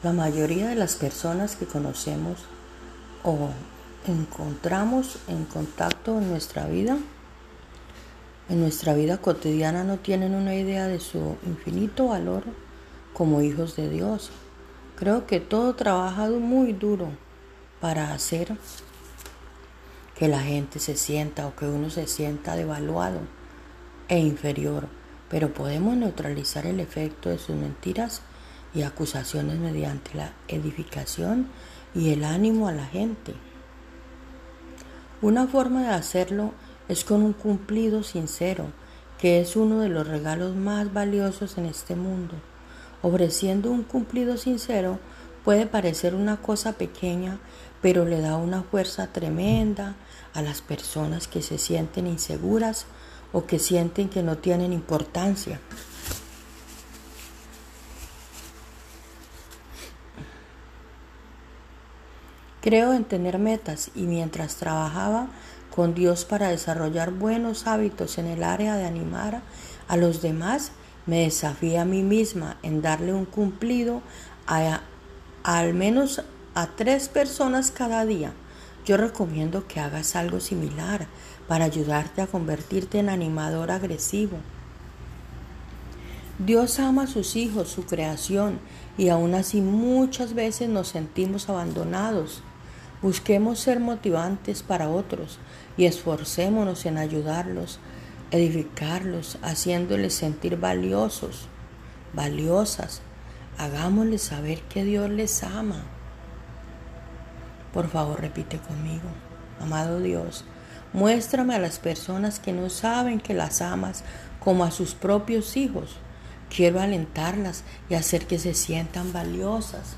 La mayoría de las personas que conocemos o encontramos en contacto en nuestra vida, en nuestra vida cotidiana, no tienen una idea de su infinito valor como hijos de Dios. Creo que todo trabajado muy duro para hacer que la gente se sienta o que uno se sienta devaluado e inferior, pero podemos neutralizar el efecto de sus mentiras y acusaciones mediante la edificación y el ánimo a la gente. Una forma de hacerlo es con un cumplido sincero, que es uno de los regalos más valiosos en este mundo. Ofreciendo un cumplido sincero puede parecer una cosa pequeña, pero le da una fuerza tremenda a las personas que se sienten inseguras o que sienten que no tienen importancia. Creo en tener metas y mientras trabajaba con Dios para desarrollar buenos hábitos en el área de animar a los demás, me desafié a mí misma en darle un cumplido a, al menos a tres personas cada día. Yo recomiendo que hagas algo similar para ayudarte a convertirte en animador agresivo. Dios ama a sus hijos, su creación, y aún así muchas veces nos sentimos abandonados. Busquemos ser motivantes para otros y esforcémonos en ayudarlos, edificarlos, haciéndoles sentir valiosos, valiosas. Hagámosles saber que Dios les ama. Por favor, repite conmigo. Amado Dios, muéstrame a las personas que no saben que las amas como a sus propios hijos. Quiero alentarlas y hacer que se sientan valiosas